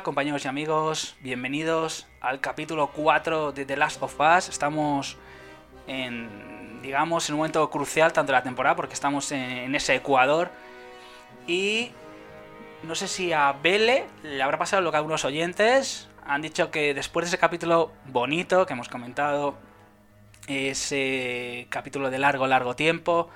Compañeros y amigos, bienvenidos al capítulo 4 de The Last of Us. Estamos en, digamos, en un momento crucial tanto de la temporada porque estamos en, ese Ecuador y no sé si a Bele le habrá pasado lo que algunos oyentes han dicho que después de ese capítulo bonito que hemos comentado, ese capítulo de largo, largo tiempo,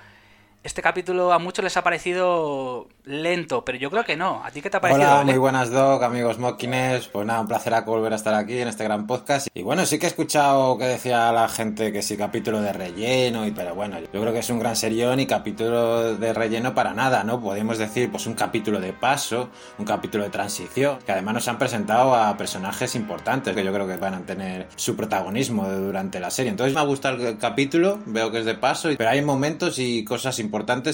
este capítulo a muchos les ha parecido lento, pero yo creo que no. ¿A ti qué te ha parecido? Hola, muy buenas, Doc, amigos Mockines. Pues nada, un placer volver a estar aquí en este gran podcast. Y bueno, sí que he escuchado que decía la gente que sí, capítulo de relleno, y pero bueno, yo creo que es un gran serión y capítulo de relleno para nada, ¿no? Podemos decir, pues un capítulo de paso, un capítulo de transición, que además nos han presentado a personajes importantes que yo creo que van a tener su protagonismo durante la serie. Entonces me ha gustado el capítulo, veo que es de paso, pero hay momentos y cosas importantes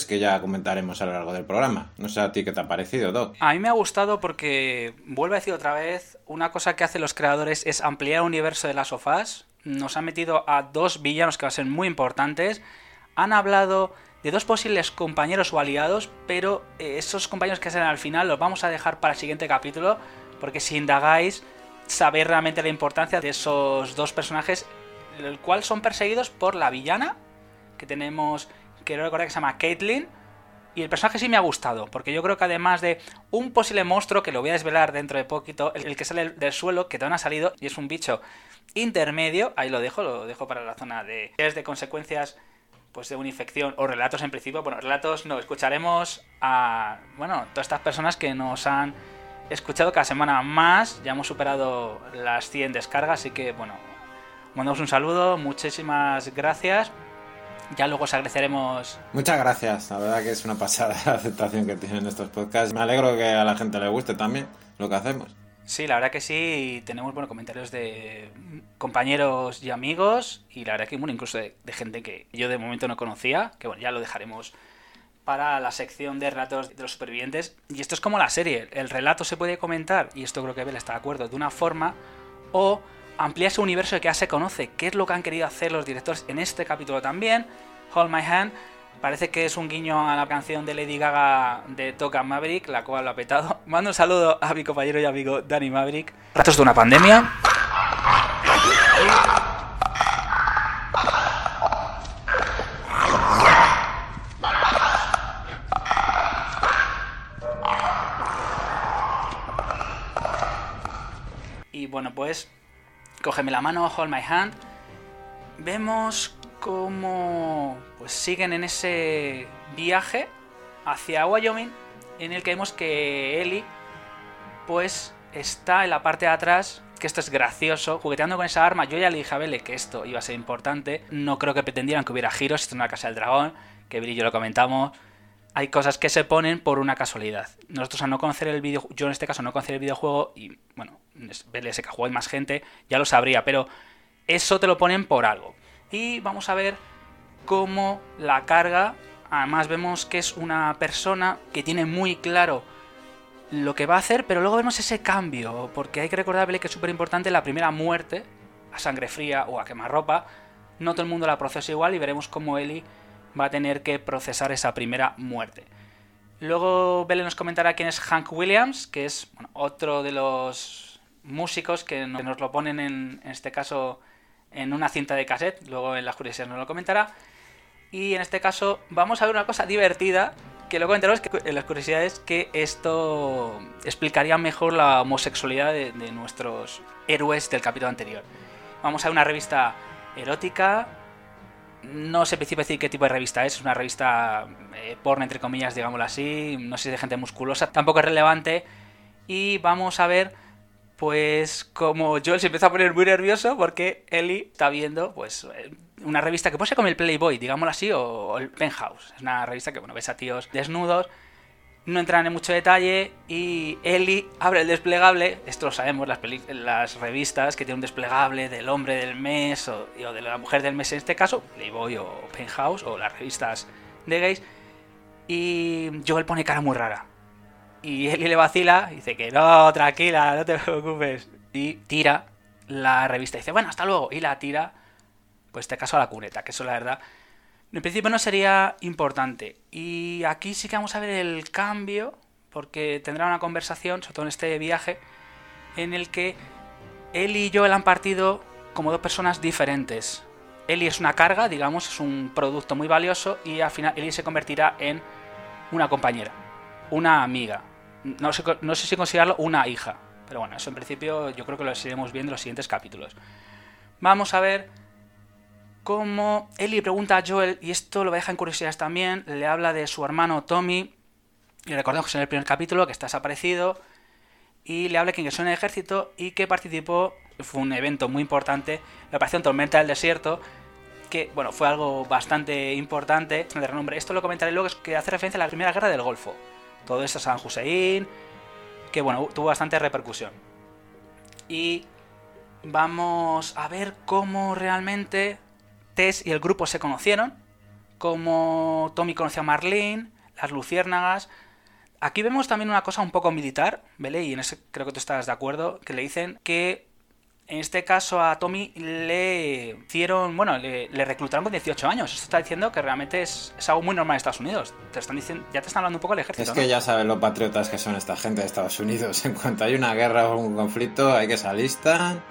que ya comentaremos a lo largo del programa. No sé a ti qué te ha parecido, Doc. A mí me ha gustado porque, vuelvo a decir otra vez, una cosa que hacen los creadores es ampliar el universo de las sofás. Nos han metido a dos villanos que van a ser muy importantes. Han hablado de dos posibles compañeros o aliados, pero eh, esos compañeros que salen al final los vamos a dejar para el siguiente capítulo, porque si indagáis, sabéis realmente la importancia de esos dos personajes, el cual son perseguidos por la villana, que tenemos, quiero recordar que se llama Caitlyn, y el personaje sí me ha gustado, porque yo creo que además de un posible monstruo, que lo voy a desvelar dentro de poquito, el, que sale del suelo, que te ha salido, y es un bicho intermedio, ahí lo dejo, lo dejo para la zona de... es de consecuencias pues de una infección o relatos en principio, bueno, relatos no, escucharemos a, bueno, todas estas personas que nos han escuchado cada semana más, ya hemos superado las 100 descargas, así que bueno, mandamos un saludo, muchísimas gracias ya luego os agradeceremos. Muchas gracias, la verdad que es una pasada la aceptación que tienen estos podcasts. Me alegro que a la gente le guste también lo que hacemos. Sí, la verdad que sí, tenemos buenos comentarios de compañeros y amigos y la verdad que bueno, incluso de, gente que yo de momento no conocía, que bueno, ya lo dejaremos para la sección de relatos de los supervivientes. Y esto es como la serie, el relato se puede comentar, y esto creo que Bel está de acuerdo, de una forma, o amplía ese universo que ya se conoce, qué es lo que han querido hacer los directores en este capítulo también. Hold My Hand parece que es un guiño a la canción de Lady Gaga de Toca Maverick, la cual lo ha petado. Mando un saludo a mi compañero y amigo Danny Maverick. Ratos de una pandemia. Y bueno, pues Cógeme la mano, hold my hand. Vemos cómo pues siguen en ese viaje hacia Wyoming en el que vemos que Ellie pues está en la parte de atrás que esto es gracioso, jugueteando con esa arma. Yo ya le dije a Bele que esto iba a ser importante. No creo que pretendieran que hubiera giros. Esto es una casa del dragón, que Billy y yo lo comentamos. Hay cosas que se ponen por una casualidad. Nosotros a no conocer el videojuego, yo en este caso no conocer el videojuego y bueno, BLS que juega más gente, ya lo sabría, pero eso te lo ponen por algo. Y vamos a ver cómo la carga, además vemos que es una persona que tiene muy claro lo que va a hacer, pero luego vemos ese cambio, porque hay que recordarle que es súper importante la primera muerte, a sangre fría o a quemarropa, no todo el mundo la procesa igual y veremos cómo Ellie va a tener que procesar esa primera muerte. Luego Bele nos comentará quién es Hank Williams, que es otro de los músicos que nos lo ponen en, este caso en una cinta de cassette, luego en las curiosidades nos lo comentará. Y en este caso vamos a ver una cosa divertida, que lo comentaremos en las curiosidades, que esto explicaría mejor la homosexualidad de, nuestros héroes del capítulo anterior. Vamos a ver una revista erótica, no sé decir qué tipo de revista es, es una revista eh, porno entre comillas, digámoslo así, no sé si de gente musculosa, tampoco es relevante Y vamos a ver, pues, como Joel se empieza a poner muy nervioso porque Ellie está viendo, pues, una revista que puede ser como el Playboy, digámoslo así, o, el Penthouse. Es una revista que, bueno, ves a tíos desnudos, no entran en mucho detalle y Ellie abre el desplegable, esto lo sabemos, las, las revistas que tienen un desplegable del hombre del mes o, o, de la mujer del mes en este caso, Playboy o Penthouse o las revistas de gays, y Joel pone cara muy rara. Y Ellie le vacila y dice que no, tranquila, no te preocupes. Y tira la revista. Y dice, bueno, hasta luego. Y la tira, pues este caso a la cuneta, que eso la verdad, en principio no sería importante. Y aquí sí que vamos a ver el cambio, porque tendrá una conversación, sobre todo en este viaje, en el que él y Joel han partido como dos personas diferentes. Ellie es una carga, digamos, es un producto muy valioso y al final Ellie se convertirá en una compañera, una amiga. No sé, no sé si considerarlo una hija, pero bueno, eso en principio yo creo que lo seguiremos viendo en los siguientes capítulos. Vamos a ver cómo Ellie pregunta a Joel, y esto lo deja en curiosidades también, le habla de su hermano Tommy, y recordemos que en el primer capítulo que está desaparecido, y le habla que ingresó en el ejército y que participó fue un evento muy importante, la Operación Tormenta del Desierto, que bueno, fue algo bastante importante de renombre. Esto lo comentaré luego, es que hace referencia a la Primera Guerra del Golfo. Todo esto San Hussein, que bueno, tuvo bastante repercusión. Y vamos a ver cómo realmente Tess y el grupo se conocieron, cómo Tommy conoció a Marlene, las luciérnagas. Aquí vemos también una cosa un poco militar, ¿vale? Y en ese creo que tú estás de acuerdo, que le dicen que en este caso a Tommy le hicieron, bueno, le, reclutaron con 18 años. Esto está diciendo que realmente es, algo muy normal en Estados Unidos. Te están diciendo, ya te están hablando un poco del ejército. Es que ya sabes los patriotas que son esta gente de Estados Unidos. En cuanto hay una guerra o un conflicto, hay que salir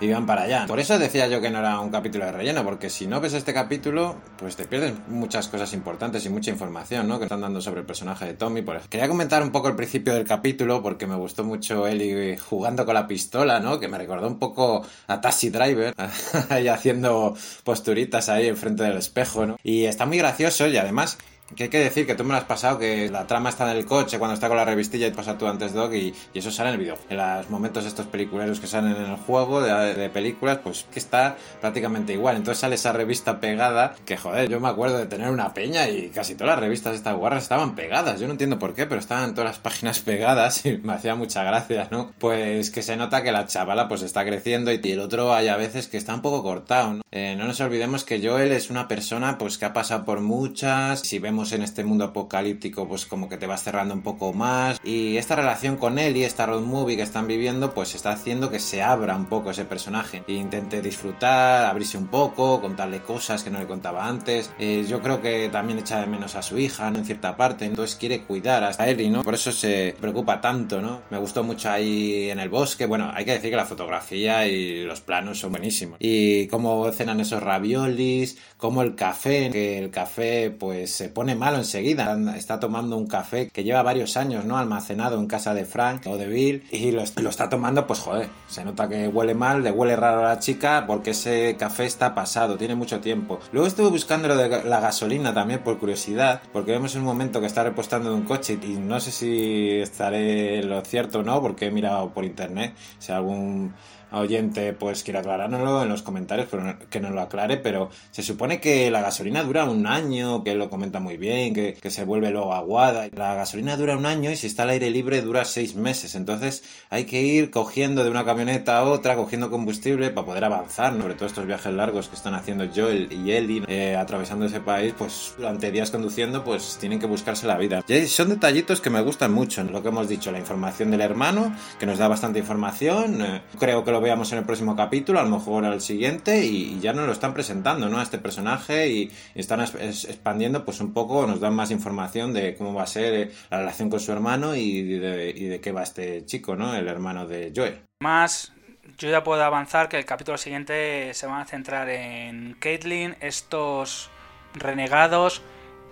y van para allá. Por eso decía yo que no era un capítulo de relleno, porque si no ves este capítulo, pues te pierdes muchas cosas importantes y mucha información, ¿no? Que están dando sobre el personaje de Tommy. Por Quería comentar un poco el principio del capítulo, porque me gustó mucho Ellie jugando con la pistola, ¿no? Que me recordó un poco a Taxi Driver, ahí haciendo posturitas ahí enfrente del espejo, ¿no? Y está muy gracioso y además que hay que decir que tú me lo has pasado, que la trama está en el coche cuando está con la revistilla y pasa tú antes Dog y, y eso sale en el vídeo. En los momentos estos peliculeros que salen en el juego de, películas, pues que está prácticamente igual. Entonces sale esa revista pegada, que joder, yo me acuerdo de tener una peña y casi todas las revistas de estas guarras estaban pegadas. Yo no entiendo por qué, pero estaban todas las páginas pegadas y me hacía mucha gracia, ¿no? Pues que se nota que la chavala pues está creciendo y el otro hay a veces que está un poco cortado, ¿no? Eh, no nos olvidemos que Joel es una persona pues que ha pasado por muchas, si vemos en este mundo apocalíptico, pues como que te vas cerrando un poco más. Y esta relación con él y esta road movie que están viviendo, pues está haciendo que se abra un poco ese personaje. E intente disfrutar, abrirse un poco, contarle cosas que no le contaba antes. Eh, yo creo que también echa de menos a su hija. En cierta parte. Entonces quiere cuidar hasta Ellie, ¿no? Por eso se preocupa tanto, ¿no? Me gustó mucho ahí en el bosque. Bueno, hay que decir que la fotografía y los planos son buenísimos. Y cómo cenan esos raviolis, como el café, que el café pues se pone malo enseguida. Está tomando un café que lleva varios años, ¿no? Almacenado en casa de Frank o de Bill y lo, está tomando, pues joder, se nota que huele mal, le huele raro a la chica porque ese café está pasado, tiene mucho tiempo. Luego estuve buscando lo de la gasolina también por curiosidad, porque vemos un momento que está repostando de un coche y no sé si estaré lo cierto o no, porque he mirado por internet si algún oyente pues quiere aclarárnoslo en los comentarios, pero que nos lo aclare, pero se supone que la gasolina dura un año, que lo comenta muy bien, que, se vuelve luego aguada. La gasolina dura un año y si está al aire libre dura seis meses, entonces hay que ir cogiendo de una camioneta a otra, cogiendo combustible para poder avanzar, sobre todo estos viajes largos que están haciendo Joel y Ellie eh, atravesando ese país, pues durante días conduciendo, pues tienen que buscarse la vida. Y son detallitos que me gustan mucho, lo que hemos dicho, la información del hermano, que nos da bastante información, eh, creo que lo veamos en el próximo capítulo, a lo mejor al siguiente, y, ya nos lo están presentando, ¿no? A este personaje y, están expandiendo, pues un poco, nos dan más información de cómo va a ser eh, la relación con su hermano y de, qué va este chico, ¿no? El hermano de Joel. Más, yo ya puedo avanzar que el capítulo siguiente se van a centrar en Caitlyn, estos renegados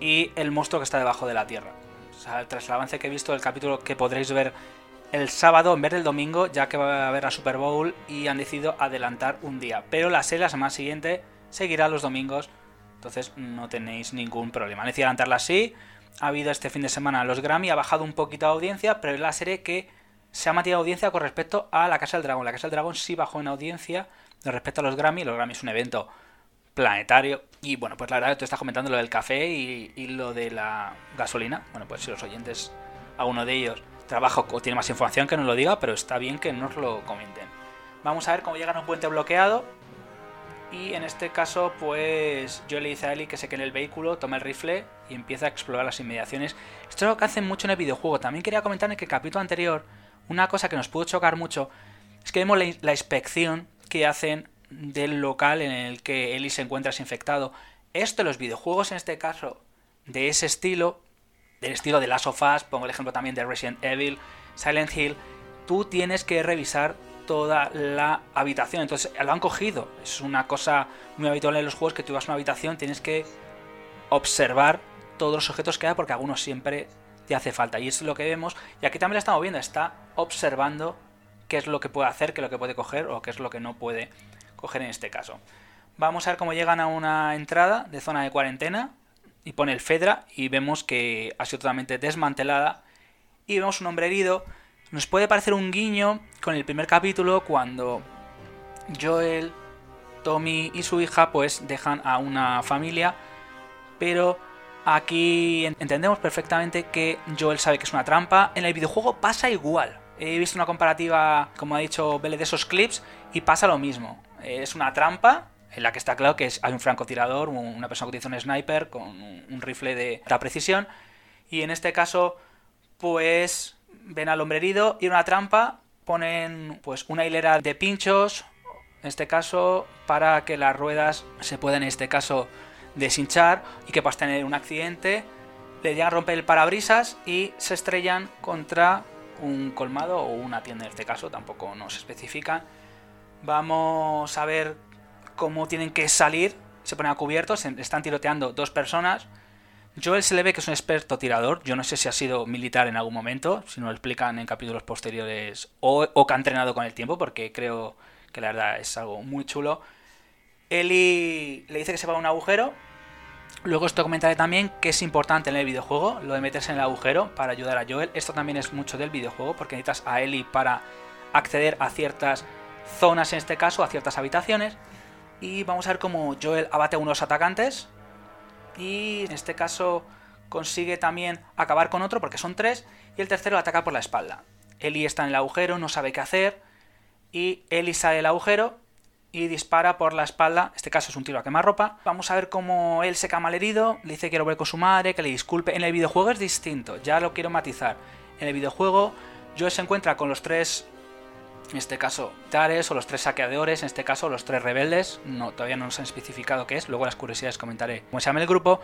y el monstruo que está debajo de la tierra. O sea, tras el avance que he visto del capítulo que podréis ver el sábado en vez del domingo, ya que va a haber la Super Bowl y han decidido adelantar un día. Pero la serie la semana siguiente seguirá los domingos, entonces no tenéis ningún problema. Han decidido adelantarla así. Ha habido este fin de semana los Grammy, ha bajado un poquito de audiencia, pero es la serie que se ha mantenido audiencia con respecto a la Casa del Dragón. La Casa del Dragón sí bajó en audiencia con respecto a los Grammy. Los Grammy es un evento planetario. Y bueno, pues la verdad, tú estás comentando lo del café y, y lo de la gasolina. Bueno, pues si los oyentes, alguno de ellos trabaja o tiene más información, que nos lo diga, pero está bien que nos lo comenten. Vamos a ver cómo llegan a un puente bloqueado. Y en este caso, pues yo le dice a Ellie que se quede en el vehículo, toma el rifle y empieza a explorar las inmediaciones. Esto es lo que hacen mucho en el videojuego. También quería comentar en el capítulo anterior, una cosa que nos pudo chocar mucho, es que vemos la, la inspección que hacen del local en el que Ellie se encuentra infectado. Esto, los videojuegos en este caso, de ese estilo, del estilo de Last of Us, pongo el ejemplo también de Resident Evil, Silent Hill, tú tienes que revisar toda la habitación. Entonces lo han cogido. Es una cosa muy habitual en los juegos que tú vas a una habitación, tienes que observar todos los objetos que hay porque algunos siempre te hace falta. Y es lo que vemos. Y aquí también la estamos viendo. Está observando qué es lo que puede hacer, qué es lo que puede coger o qué es lo que no puede coger en este caso. Vamos a ver cómo llegan a una entrada de zona de cuarentena y pone el Fedra y vemos que ha sido totalmente desmantelada y vemos un hombre herido nos puede parecer un guiño con el primer capítulo cuando Joel, Tommy y su hija pues dejan a una familia, pero aquí entendemos perfectamente que Joel sabe que es una trampa. En el videojuego pasa igual. He visto una comparativa, como ha dicho Bele, de esos clips y pasa lo mismo. Es una trampa en la que está claro que hay un francotirador, una persona que utiliza un sniper con un rifle de alta precisión. Y en este caso, pues ven al hombre herido y una trampa ponen pues una hilera de pinchos, en este caso, para que las ruedas se puedan en este caso deshinchar y que puedas tener un accidente. Le llegan a romper el parabrisas y se estrellan contra un colmado o una tienda en este caso, tampoco nos especifican. Vamos a ver cómo tienen que salir. Se ponen a cubierto, se están tiroteando dos personas. Joel se le ve que es un experto tirador. Yo no sé si ha sido militar en algún momento, si nos lo explican en capítulos posteriores, o, que ha entrenado con el tiempo, porque creo que la verdad es algo muy chulo. Eli le dice que se va a un agujero. Luego esto comentaré también que es importante en el videojuego, lo de meterse en el agujero para ayudar a Joel. Esto también es mucho del videojuego, porque necesitas a Eli para acceder a ciertas zonas, en este caso, a ciertas habitaciones. Y vamos a ver cómo Joel abate a unos atacantes y en este caso consigue también acabar con otro porque son tres y el tercero ataca por la espalda. Eli está en el agujero, no sabe qué hacer y Eli sale del agujero y dispara por la espalda. En este caso es un tiro a quemarropa. Vamos a ver cómo él se queda mal herido, le dice que quiere volver con su madre, que le disculpe. En el videojuego es distinto, ya lo quiero matizar. En el videojuego Joe se encuentra con los tres en este caso Tares o los tres saqueadores, en este caso los tres rebeldes, no, todavía no nos han especificado qué es, luego las curiosidades comentaré cómo se llama el grupo,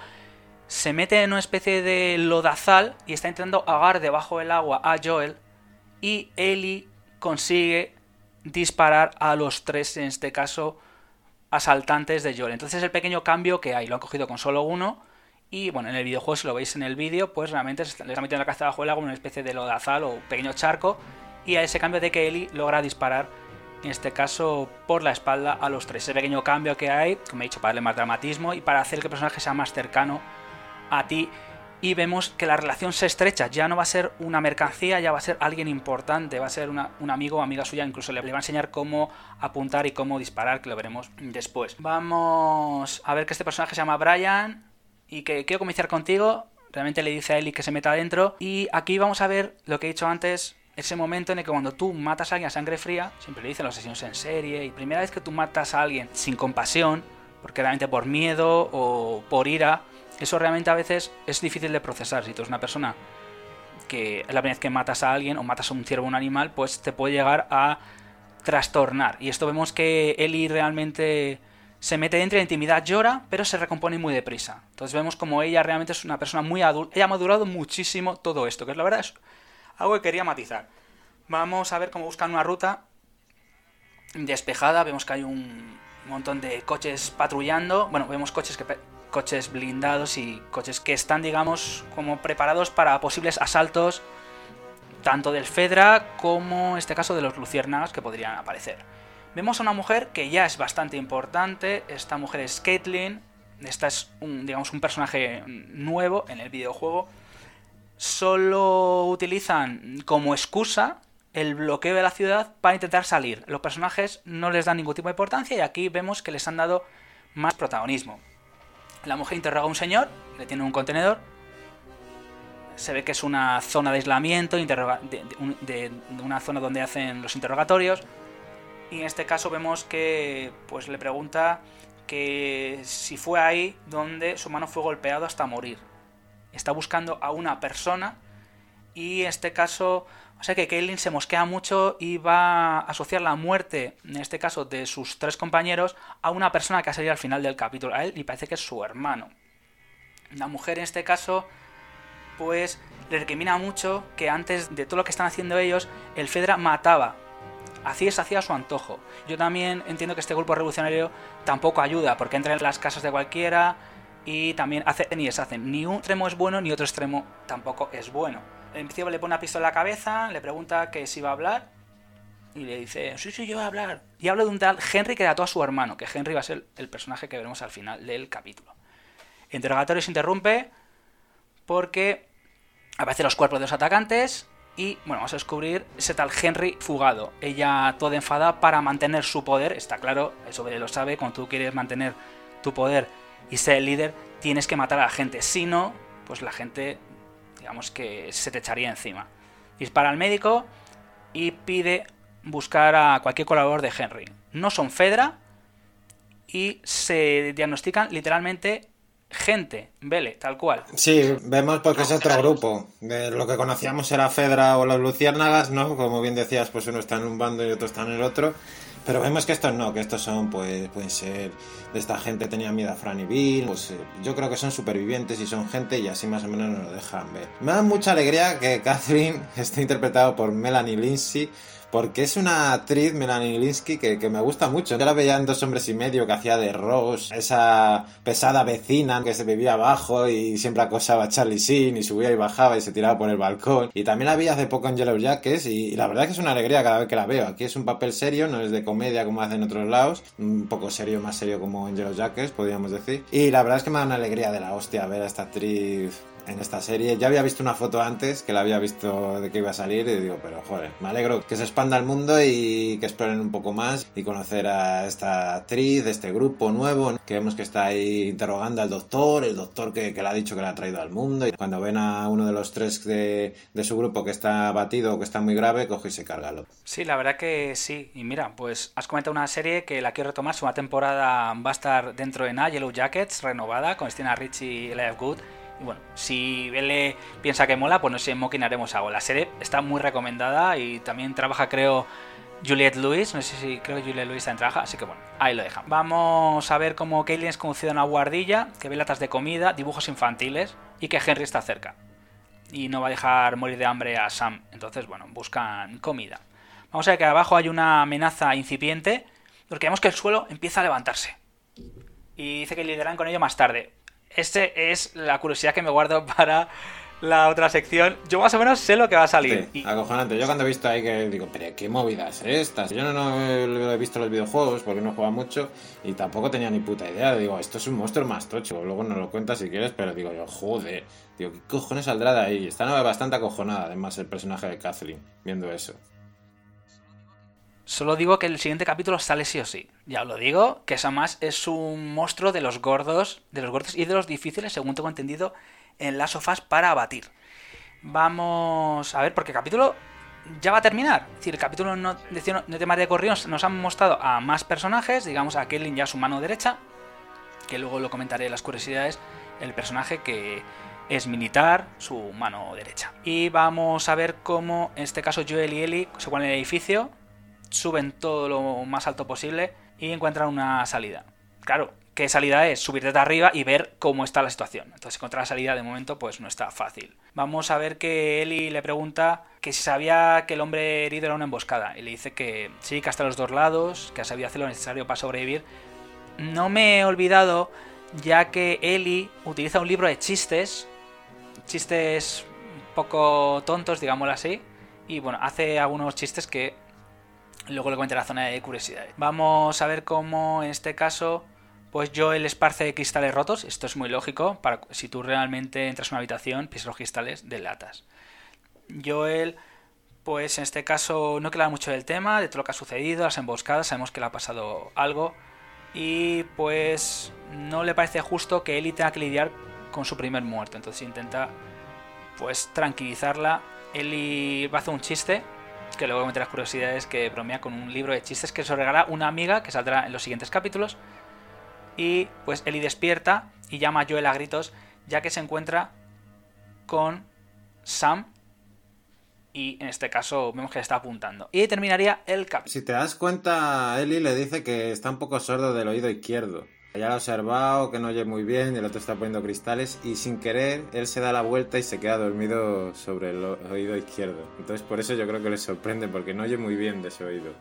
se mete en una especie de lodazal y está intentando ahogar debajo del agua a Joel y Ellie consigue disparar a los tres, en este caso, asaltantes de Joel. Entonces el pequeño cambio que hay, lo han cogido con solo uno y bueno, en el videojuego, si lo veis en el vídeo, pues realmente les está metiendo la cabeza debajo del agua en una especie de lodazal o pequeño charco y a ese cambio de que Eli logra disparar, en este caso por la espalda, a los tres. Ese pequeño cambio que hay, como he dicho, para darle más dramatismo y para hacer que el personaje sea más cercano a ti. Y vemos que la relación se estrecha, ya no va a ser una mercancía, ya va a ser alguien importante, va a ser un amigo o amiga suya, incluso le, le va a enseñar cómo apuntar y cómo disparar, que lo veremos después. Vamos a ver que este personaje se llama Brian y que quiero comenzar contigo, realmente le dice a Eli que se meta adentro. Y aquí vamos a ver lo que he dicho antes, ese momento en el que cuando tú matas a alguien a sangre fría, siempre le dicen los asesinos en serie, y primera vez que tú matas a alguien sin compasión, porque realmente por miedo o por ira, eso realmente a veces es difícil de procesar. Si tú eres una persona que es la primera vez que matas a alguien o matas a un ciervo o un animal, pues te puede llegar a trastornar. Y esto vemos que Eli realmente se mete dentro de la intimidad, llora, pero se recompone muy deprisa. Entonces vemos como ella realmente es una persona muy adulta. Ella ha madurado muchísimo todo esto, que es la verdad algo que quería matizar. Vamos a ver cómo buscan una ruta despejada. Vemos que hay un montón de coches patrullando. Bueno, vemos coches que coches blindados y coches que están, digamos, como preparados para posibles asaltos tanto del Fedra como en este caso de los luciérnagas que podrían aparecer. Vemos a una mujer que ya es bastante importante. Esta mujer es Caitlyn. Esta es un, digamos, un personaje nuevo en el videojuego solo utilizan como excusa el bloqueo de la ciudad para intentar salir. Los personajes no les dan ningún tipo de importancia y aquí vemos que les han dado más protagonismo. La mujer interroga a un señor, le tiene un contenedor, se ve que es una zona de aislamiento, de, una zona donde hacen los interrogatorios, y en este caso vemos que pues le pregunta que si fue ahí donde su mano fue golpeado hasta morir. Está buscando a una persona y en este caso, o sea que Kaylin se mosquea mucho y va a asociar la muerte, en este caso de sus tres compañeros, a una persona que ha salido al final del capítulo, a él y parece que es su hermano. La mujer en este caso, pues le recrimina mucho que antes de todo lo que están haciendo ellos, el Fedra mataba Así es hacía su antojo. Yo también entiendo que este grupo revolucionario tampoco ayuda, porque entra en las casas de cualquiera y también hacen y deshacen. Ni un extremo es bueno, ni otro extremo tampoco es bueno. En principio le pone una pistola en la cabeza, le pregunta que si va a hablar, y le dice, sí, sí, yo voy a hablar. Y habla de un tal Henry que todo a su hermano, que Henry va a ser el personaje que veremos al final del capítulo. El interrogatorio se interrumpe porque aparecen los cuerpos de los atacantes y bueno, vamos a descubrir ese tal Henry fugado. Ella toda enfadada para mantener su poder, está claro, eso lo sabe, cuando tú quieres mantener tu poder y ser el líder, tienes que matar a la gente. Si no, pues la gente, digamos que se te echaría encima. Dispara al médico y pide buscar a cualquier colaborador de Henry. No son Fedra y se diagnostican literalmente gente, Vele, tal cual. Sí, vemos porque es otro grupo. Lo que conocíamos era Fedra o los Luciérnagas, ¿no? Como bien decías, pues uno está en un bando y otro está en el otro. Pero vemos que estos no, que estos son, pues, pueden ser de esta gente tenía miedo a Franny Bill, pues eh, yo creo que son supervivientes y son gente y así más o menos nos lo dejan ver. Me da mucha alegría que Catherine esté interpretado por Melanie Lindsay, porque es una actriz, Melanie Linsky, que, que, me gusta mucho. Yo la veía en Dos Hombres y Medio, que hacía de Rose, esa pesada vecina que se vivía abajo y siempre acosaba a Charlie Sheen y subía y bajaba y se tiraba por el balcón. Y también la vi hace poco en Yellow Jackets y, la verdad es que es una alegría cada vez que la veo. Aquí es un papel serio, no es de comedia como hacen en otros lados, un poco serio, más serio como en Yellow Jackets, podríamos decir. Y la verdad es que me da una alegría de la hostia ver a esta actriz en esta serie. Ya había visto una foto antes, que la había visto de que iba a salir, y digo, pero joder, me alegro que se expanda el mundo y que exploren un poco más y conocer a esta actriz, este grupo nuevo, que vemos que está ahí interrogando al doctor, el doctor que, le ha dicho que la ha traído al mundo, y cuando ven a uno de los tres de, de su grupo que está batido o que está muy grave, coge y se carga Sí, la verdad que sí. Y mira, pues has comentado una serie que la quiero retomar, su temporada va a estar dentro de Yellow Jackets, renovada, con Stina Rich y Good y bueno, si él piensa que mola, pues no sé, en Mocking haremos algo. La serie está muy recomendada y también trabaja, creo, Juliette Lewis. No sé si creo que Juliette Lewis también trabaja, así que bueno, ahí lo dejan. Vamos a ver cómo Kaylin es conducida a una guardilla, que ve latas de comida, dibujos infantiles y que Henry está cerca. Y no va a dejar morir de hambre a Sam. Entonces, bueno, buscan comida. Vamos a ver que abajo hay una amenaza incipiente, porque vemos que el suelo empieza a levantarse. Y dice que lideran con ello más tarde. Este es la curiosidad que me guardo para la otra sección. Yo más o menos sé lo que va a salir. acojonante. Yo cuando he visto ahí que digo, pero qué movidas estas. Yo no, he visto los videojuegos porque no juega mucho y tampoco tenía ni puta idea. Digo, esto es un monstruo más tocho. Luego nos lo cuentas si quieres, pero digo yo, joder. Digo, ¿qué cojones saldrá de ahí? Está bastante acojonada, además, el personaje de Kathleen, viendo eso. Solo digo que el siguiente capítulo sale sí o sí. Ya os lo digo, que más es un monstruo de los gordos, de los gordos y de los difíciles, según tengo entendido, en las sofás para abatir. Vamos a ver, porque el capítulo ya va a terminar. Es decir, el capítulo no, de, tema de corridos nos han mostrado a más personajes, digamos a Kellen ya su mano derecha, que luego lo comentaré en las curiosidades, el personaje que es militar, su mano derecha. Y vamos a ver cómo, en este caso, Joel y Ellie se van en el edificio, suben todo lo más alto posible y encuentran una salida. Claro, ¿qué salida es? Subir desde arriba y ver cómo está la situación. Entonces encontrar la salida de momento pues no está fácil. Vamos a ver que Eli le pregunta que si sabía que el hombre herido era una emboscada. Y le dice que sí, que hasta los dos lados, que sabía hacer lo necesario para sobrevivir. No me he olvidado ya que Eli utiliza un libro de chistes, chistes un poco tontos, digámoslo así, y bueno, hace algunos chistes que Luego le cuento la zona de curiosidades. Vamos a ver cómo en este caso pues Joel esparce cristales rotos. Esto es muy lógico. Para, si tú realmente entras en una habitación, pisas los cristales de latas. Joel pues en este caso no queda mucho del tema, de todo lo que ha sucedido, las emboscadas, sabemos que le ha pasado algo. Y pues no le parece justo que Ellie tenga que lidiar con su primer muerto. Entonces intenta pues tranquilizarla. Ellie va a hacer un chiste, que luego meter las curiosidades, que bromea con un libro de chistes que se regala una amiga que saldrá en los siguientes capítulos. Y pues Ellie despierta y llama a Joel a gritos, ya que se encuentra con Sam y en este caso vemos que le está apuntando. Y terminaría el capítulo. Si te das cuenta, Eli le dice que está un poco sordo del oído izquierdo. Ya lo ha observado, que no oye muy bien, y el otro está poniendo cristales, y sin querer, él se da la vuelta y se queda dormido sobre el oído izquierdo. Entonces por eso yo creo que le sorprende, porque no oye muy bien de ese oído.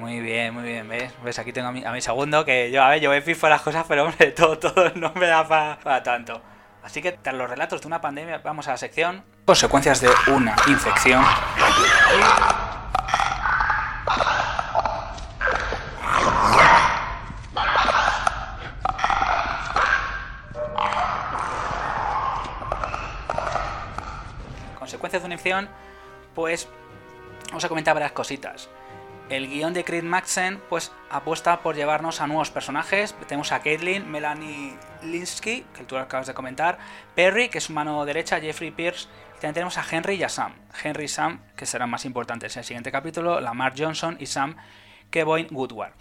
Muy bien, muy bien, ¿ves? ¿Ves? Aquí tengo a mi, a mi segundo, que yo, a ver, yo me fifo las cosas, pero hombre, todo, todo no me da para tanto. Así que tras los relatos de una pandemia, vamos a la sección Consecuencias de una infección. De una infección, pues vamos a comentar varias cositas. El guion de Creed Maxen pues apuesta por llevarnos a nuevos personajes. Tenemos a Caitlin, Melanie Linsky, que tú acabas de comentar, Perry, que es su mano derecha, Jeffrey Pierce, y también tenemos a Henry y a Sam. Henry y Sam, que serán más importantes en el siguiente capítulo, Lamar Johnson y Sam Kevin Woodward.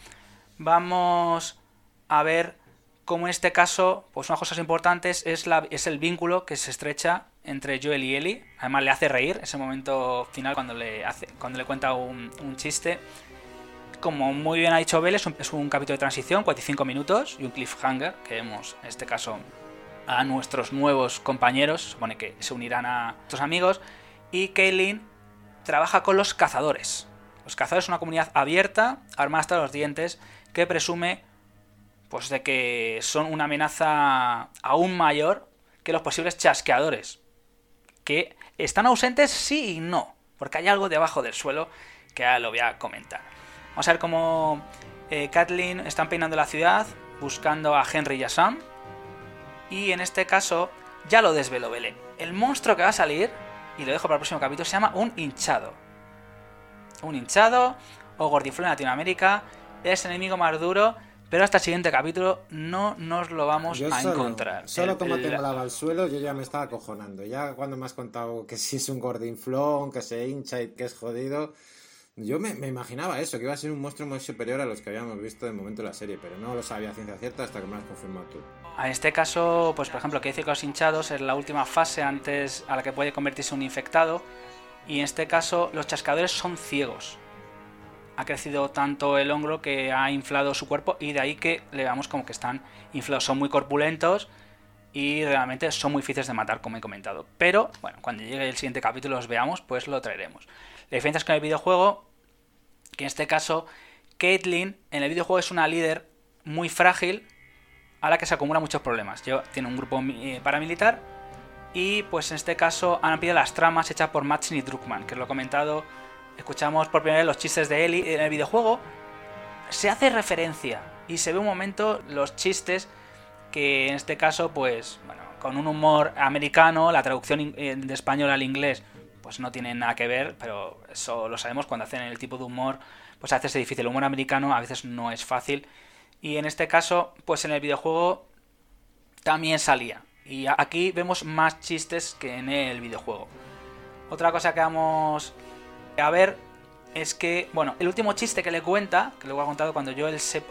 Vamos a ver cómo en este caso, pues unas cosas importantes es, la, es el vínculo que se estrecha entre Joel y Ellie. Además le hace reír ese momento final cuando le, hace, cuando le cuenta un, chiste. Como muy bien ha dicho Bell, es un, capítulo de transición, 45 minutos, y un cliffhanger, que vemos en este caso a nuestros nuevos compañeros, supone que se unirán a estos amigos, y Kaylin trabaja con los cazadores. Los cazadores son una comunidad abierta, armada hasta los dientes, que presume pues de que son una amenaza aún mayor que los posibles chasqueadores, que están ausentes sí y no, porque hay algo debajo del suelo que ahora lo voy a comentar. Vamos a ver cómo eh, Kathleen están peinando la ciudad buscando a Henry y a Sam. Y en este caso ya lo desvelo Belén. El monstruo que va a salir, y lo dejo para el próximo capítulo, se llama un hinchado. Un hinchado o gordiflón en Latinoamérica es enemigo más duro pero hasta el siguiente capítulo no nos lo vamos a encontrar. Solo como te lava al suelo, yo ya me estaba acojonando. Ya cuando me has contado que si es un gordinflón, que se hincha y que es jodido, yo me, imaginaba eso, que iba a ser un monstruo muy superior a los que habíamos visto de momento en la serie, pero no lo sabía ciencia cierta hasta que me lo has confirmado tú. En este caso, pues por ejemplo, que dice que los hinchados es la última fase antes a la que puede convertirse un infectado. Y en este caso, los chascadores son ciegos ha crecido tanto el hongro que ha inflado su cuerpo y de ahí que le veamos como que están inflados, son muy corpulentos y realmente son muy difíciles de matar, como he comentado. Pero bueno, cuando llegue el siguiente capítulo los veamos, pues lo traeremos. La diferencia es que el videojuego, que en este caso, Caitlyn en el videojuego es una líder muy frágil a la que se acumulan muchos problemas. tiene un grupo eh, paramilitar y pues en este caso han pedido las tramas hechas por Matchin y Druckmann, que lo he comentado escuchamos por primera vez los chistes de Ellie en el videojuego, se hace referencia y se ve un momento los chistes que en este caso, pues, bueno, con un humor americano, la traducción de español al inglés, pues no tiene nada que ver, pero eso lo sabemos cuando hacen el tipo de humor, pues a veces es difícil. El humor americano a veces no es fácil. Y en este caso, pues en el videojuego también salía. Y aquí vemos más chistes que en el videojuego. Otra cosa que vamos a ver, es que, bueno, el último chiste que le cuenta, que luego ha contado cuando Joel se,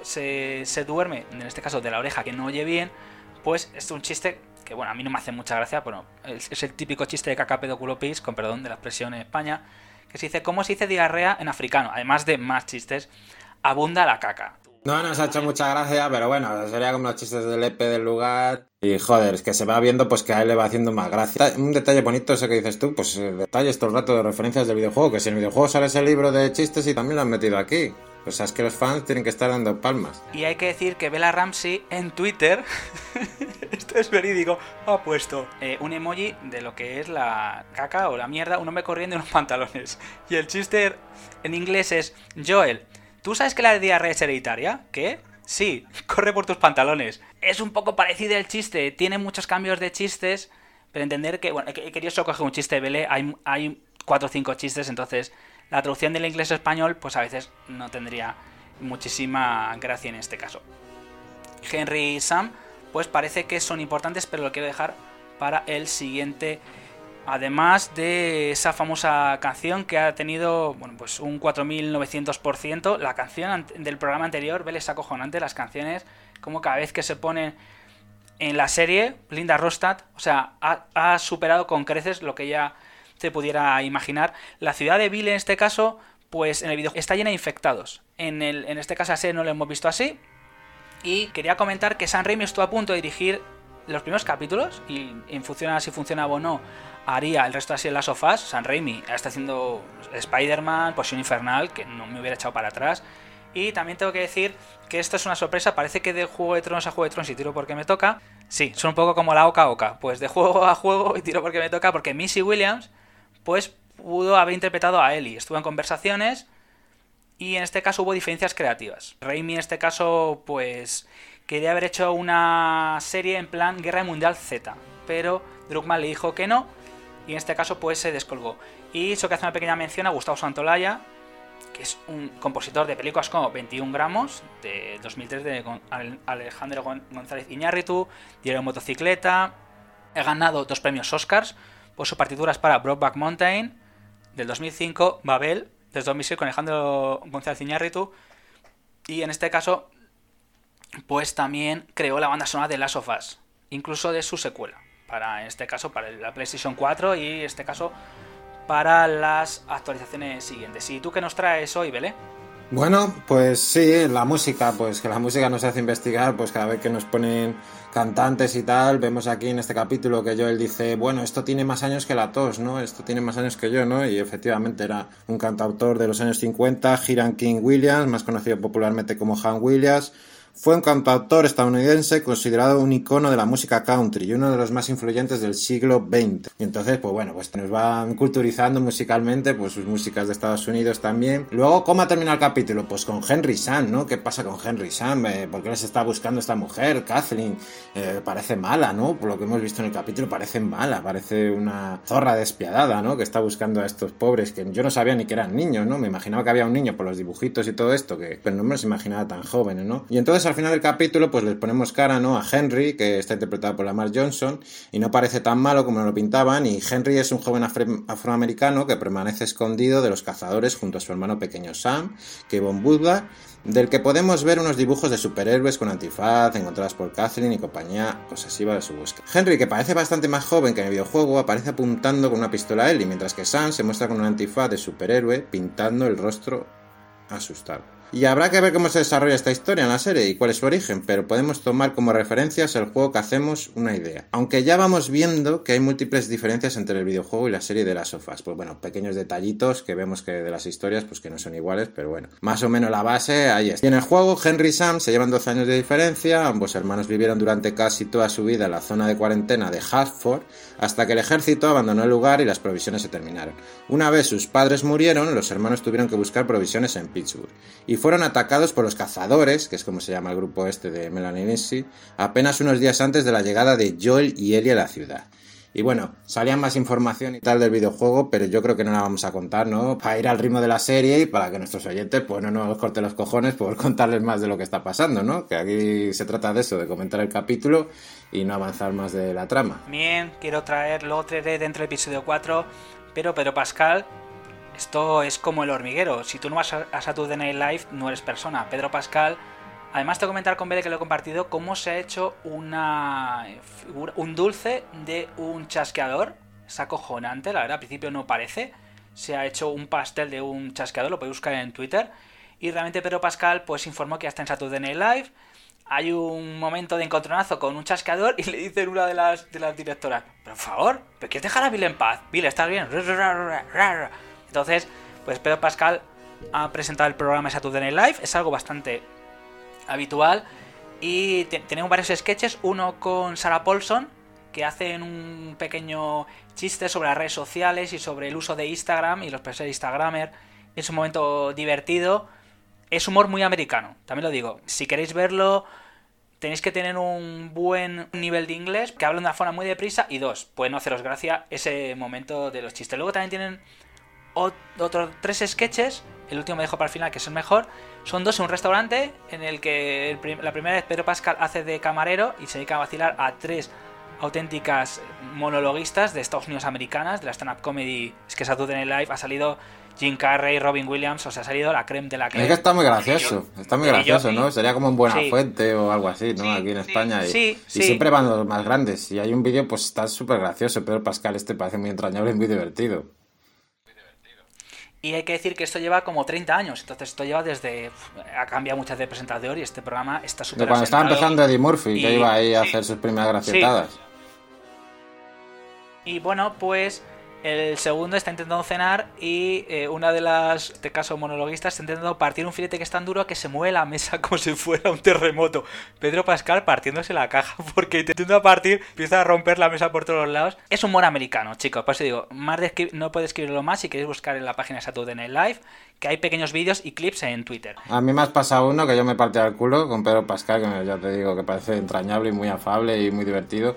se, duerme, en este caso de la oreja que no oye bien, pues es un chiste que, bueno, a mí no me hace mucha gracia, pero es, el típico chiste de caca pedoclopis, con perdón de la expresión en España, que se dice, ¿cómo se dice diarrea en africano? Además de más chistes, abunda la caca. No nos ha hecho mucha gracia, pero bueno, sería como los chistes del EP del lugar. Y joder, es que se va viendo pues que a él le va haciendo más gracia. Un detalle bonito ese que dices tú, pues detalles todo el rato de referencias del videojuego, que si en el videojuego sale ese libro de chistes y también lo han metido aquí. Pues es que los fans tienen que estar dando palmas. Y hay que decir que Bella Ramsey en Twitter, esto es verídico, ha puesto eh, un emoji de lo que es la caca o la mierda, un hombre corriendo en unos pantalones. Y el chiste en inglés es Joel, ¿Tú sabes que la diarrea es hereditaria? ¿Qué? Sí, corre por tus pantalones. Es un poco parecido el chiste, tiene muchos cambios de chistes, pero entender que, bueno, he querido solo coger un chiste de Belé, hay, hay cuatro o cinco chistes, entonces la traducción del inglés español pues a veces no tendría muchísima gracia en este caso. Henry y Sam pues parece que son importantes, pero lo quiero dejar para el siguiente Además de esa famosa canción que ha tenido bueno, pues un 4900%, la canción del programa anterior, es acojonante, las canciones, como cada vez que se pone en la serie, Linda Rostad, o sea, ha, superado con creces lo que ya se pudiera imaginar. La ciudad de Ville, en este caso, pues en el vídeo está llena de infectados. En, el, en este caso, así no lo hemos visto así. Y quería comentar que San Raimi estuvo a punto de dirigir los primeros capítulos, y en función a si funcionaba o no, haría el resto así en las sofás. San Raimi está haciendo Spider-Man, Posición Infernal, que no me hubiera echado para atrás. Y también tengo que decir que esto es una sorpresa. Parece que de Juego de Tronos a Juego de Tronos y tiro porque me toca. Sí, son un poco como la Oca Oca. Pues de juego a juego y tiro porque me toca. Porque Missy Williams, pues pudo haber interpretado a Ellie. Estuvo en conversaciones y en este caso hubo diferencias creativas. Raimi en este caso, pues quería haber hecho una serie en plan Guerra Mundial Z. Pero Druckmann le dijo que no y en este caso pues se descolgó. Y eso que hace una pequeña mención a Gustavo Santolaya, que es un compositor de películas como 21 gramos, de 2003 de Alejandro González Iñárritu, Diario Motocicleta, ha ganado dos premios Oscars por sus partituras para Brokeback Mountain del 2005, Babel del 2006 con Alejandro González Iñárritu y en este caso pues también creó la banda sonora de Last of Us, incluso de su secuela para en este caso para la PlayStation 4 y en este caso para las actualizaciones siguientes. ¿Y tú qué nos traes hoy, Belé? Bueno, pues sí, la música, pues que la música nos hace investigar, pues cada vez que nos ponen cantantes y tal, vemos aquí en este capítulo que Joel dice, bueno, esto tiene más años que la tos, ¿no? Esto tiene más años que yo, ¿no? Y efectivamente era un cantautor de los años 50, Hiram King Williams, más conocido popularmente como Han Williams, fue un cantautor estadounidense considerado un icono de la música country y uno de los más influyentes del siglo XX. Y entonces, pues bueno, pues nos van culturizando musicalmente, pues sus músicas de Estados Unidos también. Luego, ¿cómo ha terminado el capítulo? Pues con Henry Sam, ¿no? ¿Qué pasa con Henry Sam? Eh, ¿Por qué les está buscando esta mujer, Kathleen? Eh, parece mala, ¿no? Por lo que hemos visto en el capítulo, parece mala, parece una zorra despiadada, ¿no? Que está buscando a estos pobres, que yo no sabía ni que eran niños, ¿no? Me imaginaba que había un niño por los dibujitos y todo esto, que, pero no me los imaginaba tan jóvenes, ¿no? Y entonces al final del capítulo pues les ponemos cara ¿no? a Henry, que está interpretado por Lamar Johnson, y no parece tan malo como lo pintaban, y Henry es un joven afroamericano que permanece escondido de los cazadores junto a su hermano pequeño Sam, que Von Buddha, del que podemos ver unos dibujos de superhéroes con antifaz encontradas por Kathleen y compañía posesiva de su búsqueda. Henry, que parece bastante más joven que en el videojuego, aparece apuntando con una pistola a él, y mientras que Sam se muestra con un antifaz de superhéroe pintando el rostro asustado. Y habrá que ver cómo se desarrolla esta historia en la serie y cuál es su origen, pero podemos tomar como referencias el juego que hacemos una idea. Aunque ya vamos viendo que hay múltiples diferencias entre el videojuego y la serie de las sofás. Pues bueno, pequeños detallitos que vemos que de las historias pues que no son iguales, pero bueno, más o menos la base ahí está. Y en el juego Henry y Sam se llevan 12 años de diferencia, ambos hermanos vivieron durante casi toda su vida en la zona de cuarentena de Hartford hasta que el ejército abandonó el lugar y las provisiones se terminaron. Una vez sus padres murieron, los hermanos tuvieron que buscar provisiones en Pittsburgh y fueron atacados por los cazadores, que es como se llama el grupo este de Melanie Nissi, apenas unos días antes de la llegada de Joel y Ellie a la ciudad. Y bueno, salía más información y tal del videojuego, pero yo creo que no la vamos a contar, ¿no? Para ir al ritmo de la serie y para que nuestros oyentes, pues no nos corten los cojones por contarles más de lo que está pasando, ¿no? Que aquí se trata de eso, de comentar el capítulo y no avanzar más de la trama. Bien, quiero traer lo otro dentro del episodio 4, pero Pedro Pascal esto es como el hormiguero. Si tú no vas a Saturday Night Live, no eres persona. Pedro Pascal. Además, te comentar con Bede que lo he compartido cómo se ha hecho una un dulce de un chasqueador. Es acojonante, la verdad, al principio no parece. Se ha hecho un pastel de un chasqueador, lo podéis buscar en Twitter. Y realmente Pedro Pascal pues informó que hasta en Saturday Night Live hay un momento de encontronazo con un chasqueador y le dicen una de las, de las directoras, por favor, ¿pero quieres dejar a Bill en paz? Bill, ¿estás bien? Entonces, pues Pedro Pascal ha presentado el programa Saturday Night Live, es algo bastante habitual. Y tenemos varios sketches, uno con Sarah Paulson, que hacen un pequeño chiste sobre las redes sociales y sobre el uso de Instagram y los de Instagramer. Es un momento divertido. Es humor muy americano, también lo digo. Si queréis verlo, tenéis que tener un buen nivel de inglés, que hablan de una forma muy deprisa. Y dos, puede no haceros gracia ese momento de los chistes. Luego también tienen otros tres sketches, el último me dejo para el final, que es el mejor. Son dos en un restaurante en el que la primera vez Pedro Pascal hace de camarero y se dedica a vacilar a tres auténticas monologuistas de Estados Unidos americanas, de la stand-up comedy. Es que en el Live ha salido Jim Carrey, Robin Williams, o sea, ha salido la creme de la creme. Es que está muy gracioso, está muy gracioso, ¿no? Sería como en Buena Fuente o algo así, ¿no? Aquí en España. Y, y siempre van los más grandes. Si hay un vídeo, pues está súper gracioso. Pedro Pascal este parece muy entrañable y muy divertido. Y hay que decir que esto lleva como 30 años, entonces esto lleva desde... Ha cambiado muchas de presentador y este programa está súper... De cuando estaba empezando Eddie Murphy, que iba ahí a hacer sus primeras gracietadas. Y bueno, pues el segundo está intentando cenar y eh, una de las, de este caso monologuistas, está intentando partir un filete que es tan duro que se mueve la mesa como si fuera un terremoto. Pedro Pascal partiéndose la caja porque intenta partir, empieza a romper la mesa por todos lados. Es humor americano, chicos. Por eso digo, más no puedo escribirlo más si queréis buscar en la página Saturday Night Live que hay pequeños vídeos y clips en Twitter. A mí me has pasado uno que yo me partí al culo con Pedro Pascal, que ya te digo que parece entrañable y muy afable y muy divertido,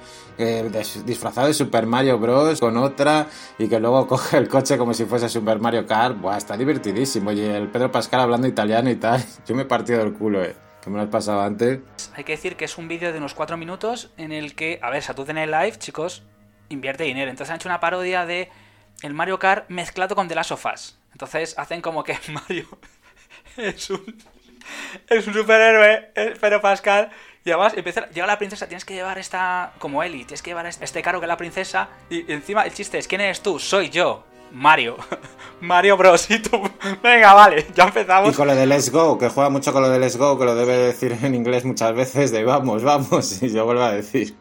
disfrazado de Super Mario Bros. con otra y que luego coge el coche como si fuese Super Mario Kart. Buah, está divertidísimo. Y el Pedro Pascal hablando italiano y tal. Yo me he partido del culo, eh. Que me lo has pasado antes. Hay que decir que es un vídeo de unos cuatro minutos en el que, a ver, en el Live, chicos, invierte dinero. Entonces han hecho una parodia de el Mario Kart mezclado con The Last of Us. Entonces hacen como que Mario es un, es un superhéroe, pero Pascal. Y además empieza, llega la princesa, tienes que llevar esta, como Ellie, tienes que llevar este, carro que es la princesa. Y encima el chiste es, ¿quién eres tú? Soy yo. Mario. Mario Bros. Y tú, venga, vale, ya empezamos. Y con lo de Let's Go, que juega mucho con lo de Let's Go, que lo debe decir en inglés muchas veces, de vamos, vamos, y yo vuelvo a decir.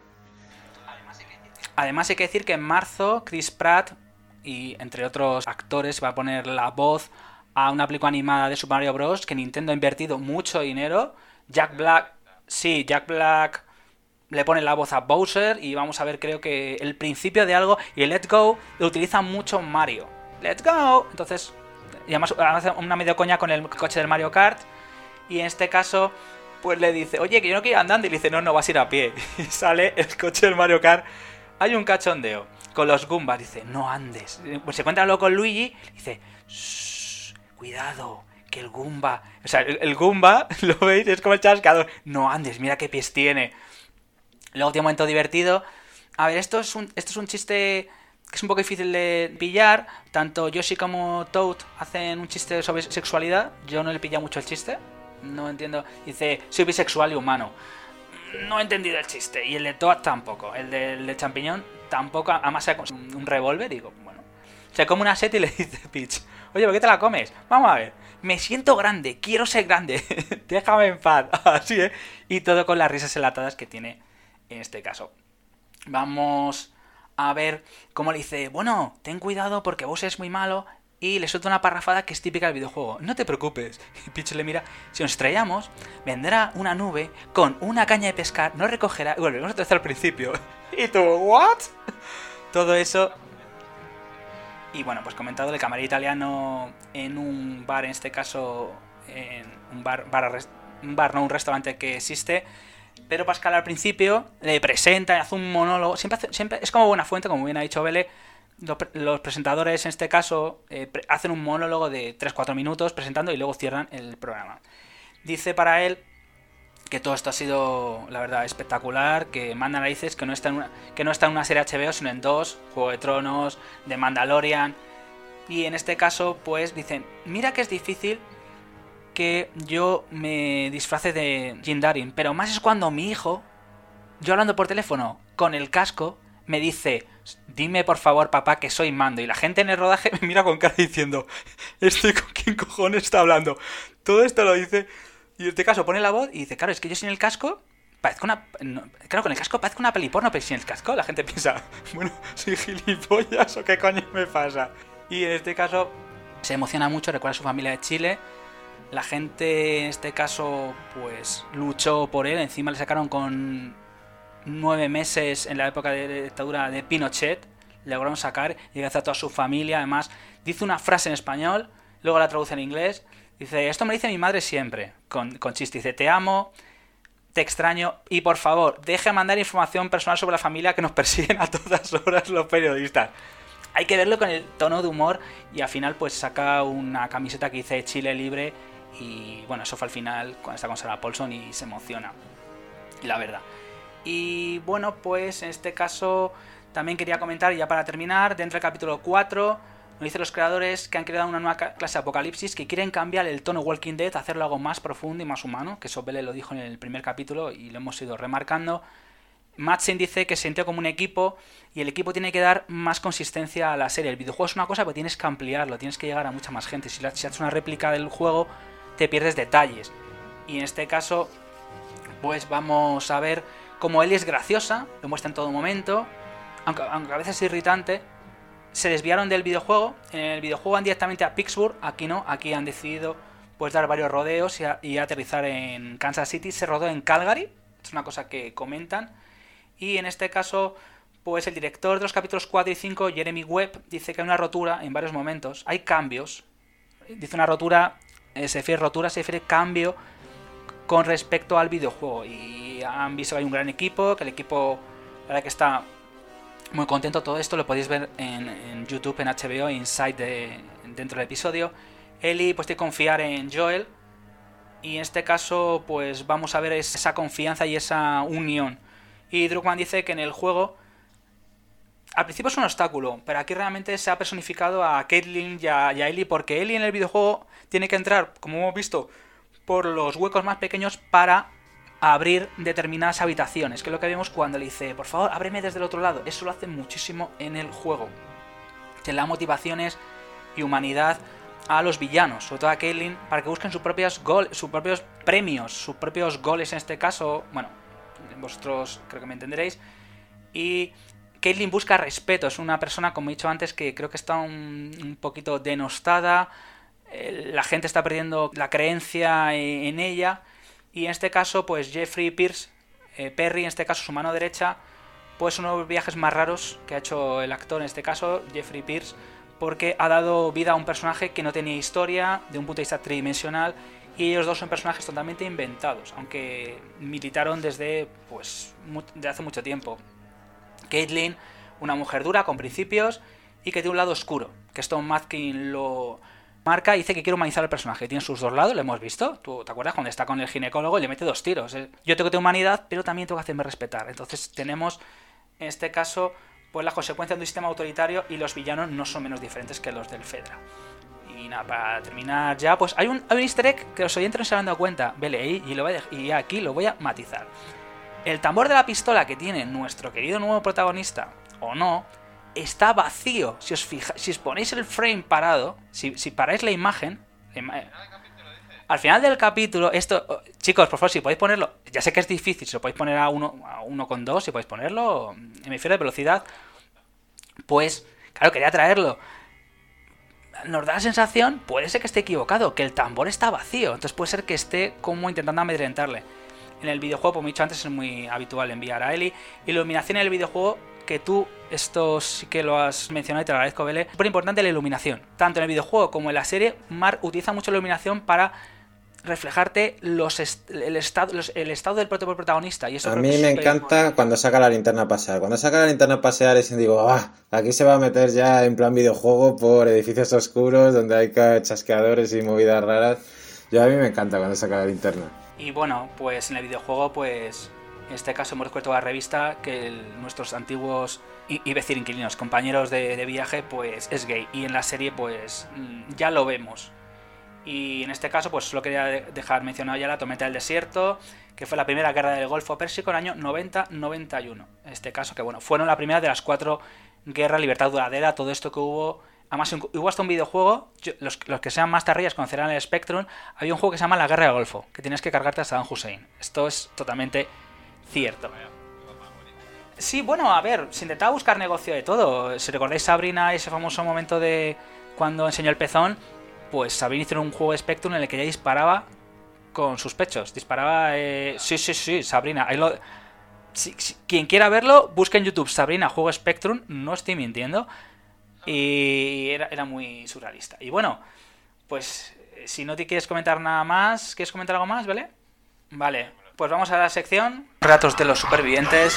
Además hay que decir que en marzo Chris Pratt y entre otros actores va a poner la voz a una película animada de Super Mario Bros. que Nintendo ha invertido mucho dinero. Jack Black, sí, Jack Black le pone la voz a Bowser y vamos a ver creo que el principio de algo y Let's Go lo utiliza mucho Mario. Let's Go. Entonces, y además hace una medio coña con el coche del Mario Kart y en este caso pues le dice, oye, que yo no quiero ir andando y dice, no, no vas a ir a pie. Y sale el coche del Mario Kart. Hay un cachondeo con los Goombas. Dice, no andes. Pues se encuentra luego con Luigi. Dice, cuidado, que el Goomba. O sea, el, Goomba, lo veis, es como el chascador. No andes, mira qué pies tiene. Luego tiene un momento divertido. A ver, esto es un, esto es un chiste que es un poco difícil de pillar. Tanto Yoshi como Toad hacen un chiste sobre sexualidad. Yo no le pilla mucho el chiste. No entiendo. Dice, soy bisexual y humano. No he entendido el chiste. Y el de Toad tampoco. El del de champiñón tampoco, además un revólver, digo, bueno. Se come una seta y le dice Peach, oye, ¿por qué te la comes? Vamos a ver, me siento grande, quiero ser grande, déjame en paz, así, ¿eh? Y todo con las risas enlatadas que tiene en este caso. Vamos a ver cómo le dice, bueno, ten cuidado porque vos es muy malo y le suelta una parrafada que es típica del videojuego. No te preocupes. Y Peach le mira, si nos estrellamos, vendrá una nube con una caña de pescar, nos recogerá y volvemos a al principio. Y tú, ¿what? Todo eso. Y bueno, pues comentado el camarero italiano en un bar, en este caso, en un bar, un bar, no un restaurante que existe. Pero Pascal al principio le presenta, hace un monólogo. Siempre, siempre es como buena fuente, como bien ha dicho Vele. Los, presentadores, en este caso, eh, hacen un monólogo de 3-4 minutos presentando y luego cierran el programa. Dice para él que todo esto ha sido, la verdad, espectacular, que manda narices, que no está en una, que no está en una serie HBO, sino en dos, Juego de Tronos, de Mandalorian. Y en este caso, pues dicen, mira que es difícil que yo me disfrace de Jim Darin, pero más es cuando mi hijo, yo hablando por teléfono con el casco, me dice, dime por favor papá que soy mando. Y la gente en el rodaje me mira con cara diciendo, ¿este con quién cojones está hablando? Todo esto lo dice y en este caso pone la voz y dice, claro, es que yo sin el casco parezco una... claro, con el casco parezco una peliporno, pero sin el casco la gente piensa, bueno, ¿soy gilipollas o qué coño me pasa? Y en este caso se emociona mucho, recuerda a su familia de Chile. La gente en este caso pues luchó por él, encima le sacaron con nueve meses en la época de dictadura de Pinochet, lograron sacar y gracias a toda su familia, además dice una frase en español, luego la traduce en inglés Dice, esto me dice mi madre siempre, con, con chiste. Dice, te amo, te extraño y por favor, deje de mandar información personal sobre la familia que nos persiguen a todas horas los periodistas. hay que verlo con el tono de humor y al final pues saca una camiseta que dice Chile libre y bueno, eso fue al final cuando está con Sarah Paulson y se emociona, la verdad. Y bueno, pues en este caso también quería comentar, ya para terminar, dentro del capítulo 4, nos dicen los creadores que han creado una nueva clase de apocalipsis que quieren cambiar el tono Walking Dead, hacerlo algo más profundo y más humano, que eso Bele lo dijo en el primer capítulo y lo hemos ido remarcando. Madsen dice que se sintió como un equipo y el equipo tiene que dar más consistencia a la serie. El videojuego es una cosa, pero tienes que ampliarlo, tienes que llegar a mucha más gente. Si haces una réplica del juego, te pierdes detalles. Y en este caso, pues vamos a ver cómo Ellie es graciosa, lo muestra en todo momento, aunque, a veces es irritante. Se desviaron del videojuego. En el videojuego van directamente a Pittsburgh, aquí no, aquí han decidido pues dar varios rodeos y, aterrizar en Kansas City. Se rodó en Calgary, es una cosa que comentan. Y en este caso, pues el director de los capítulos 4 y 5, Jeremy Webb, dice que hay una rotura en varios momentos. Hay cambios. Dice una rotura, eh, se refiere rotura, se refiere cambio con respecto al videojuego. Han visto que hay un gran equipo, que el equipo, la verdad que está muy contento. Todo esto lo podéis ver en, YouTube, en HBO, Inside de, dentro del episodio. Ellie, pues tiene que confiar en Joel. Y en este caso, pues vamos a ver esa confianza y esa unión. Y Druckmann dice que en el juego al principio es un obstáculo, pero aquí realmente se ha personificado a Caitlyn y a, Ellie porque Ellie en el videojuego tiene que entrar, como hemos visto, por los huecos más pequeños para abrir determinadas habitaciones, que es lo que vemos cuando le dice, por favor, ábreme desde el otro lado. Eso lo hace muchísimo en el juego. Te da motivaciones y humanidad a los villanos, sobre todo a Caitlyn, para que busquen sus propios, sus propios premios, sus propios goles en este caso. Bueno, vosotros creo que me entenderéis. Y Caitlyn busca respeto, es una persona, como he dicho antes, que creo que está un, poquito denostada, eh, la gente está perdiendo la creencia en, ella, y en este caso, pues Jeffrey Pierce, eh, Perry, en este caso su mano derecha, pues uno de los viajes más raros que ha hecho el actor, en este caso, Jeffrey Pierce, porque ha dado vida a un personaje que no tenía historia, de un punto de vista tridimensional, y ellos dos son personajes totalmente inventados, aunque militaron desde, pues, de hace mucho tiempo. Caitlyn, una mujer dura, con principios, y que tiene un lado oscuro, que Stone Matkin lo marca dice que quiere humanizar al personaje. Tiene sus dos lados, lo hemos visto. ¿Tú te acuerdas cuando está con el ginecólogo y le mete dos tiros? Eh, yo tengo que tener humanidad, pero también tengo que hacerme respetar. Entonces tenemos, en este caso, pues la consecuencia de un sistema autoritario y los villanos no son menos diferentes que los del Fedra. Y nada, para terminar ya, pues hay un, hay un easter egg que los oyentes no se han dado cuenta. Vele, y, lo voy y aquí lo voy a matizar. El tambor de la pistola que tiene nuestro querido nuevo protagonista, o no, está vacío. Si os, fija, si os ponéis el frame parado, si, si paráis la imagen... Al final del capítulo, esto, oh, chicos, por favor, si podéis ponerlo, ya sé que es difícil, si lo podéis poner a uno, a uno con dos, si podéis ponerlo, en mi de velocidad, pues, claro, quería traerlo nos da la sensación, puede ser que esté equivocado, que el tambor está vacío. Entonces puede ser que esté como intentando amedrentarle. En el videojuego, como he dicho antes, es muy habitual enviar a Ellie. Iluminación en el videojuego, que tú, esto sí que lo has mencionado y te lo agradezco, Bele. Súper importante la iluminación. Tanto en el videojuego como en la serie, Mar utiliza mucho la iluminación para reflejarte los el, estado, el estado del propio protagonista. Y eso a mí me encanta cuando saca la linterna a pasear. Cuando saca la linterna a pasear es digo, ah, aquí se va a meter ya en plan videojuego por edificios oscuros donde hay chasqueadores y movidas raras. Yo a mí me encanta cuando saca la linterna. Y bueno, pues en el videojuego, pues en este caso hemos descubierto la revista que nuestros antiguos, y, decir inquilinos, compañeros de, viaje, pues es gay. Y en la serie, pues mm, ya lo vemos. Y en este caso, pues solo quería dejar mencionado ya la Tormenta del Desierto, que fue la primera guerra del Golfo Pérsico en el año 90-91. En este caso, que bueno, fueron la primera de las cuatro guerras, libertad duradera, todo esto que hubo. Además, hubo hasta un videojuego, los, que sean más tarrillas conocerán el Spectrum, había un juego que se llama La Guerra del Golfo, que tienes que cargarte a Saddam Hussein. Esto es totalmente cierto. Sí, bueno, a ver, se intentaba buscar negocio de todo. Si recordáis Sabrina, ese famoso momento de cuando enseñó el pezón, pues Sabrina hizo un juego de Spectrum en el que ella disparaba con sus pechos. Disparaba. Eh... Sí, sí, sí, Sabrina. Lo... quien quiera verlo, busca en YouTube Sabrina Juego Spectrum. No estoy mintiendo. Y era, era muy surrealista. Y bueno, pues si no te quieres comentar nada más, ¿quieres comentar algo más, ¿vale? Vale, pues vamos a la sección Ratos de los Supervivientes.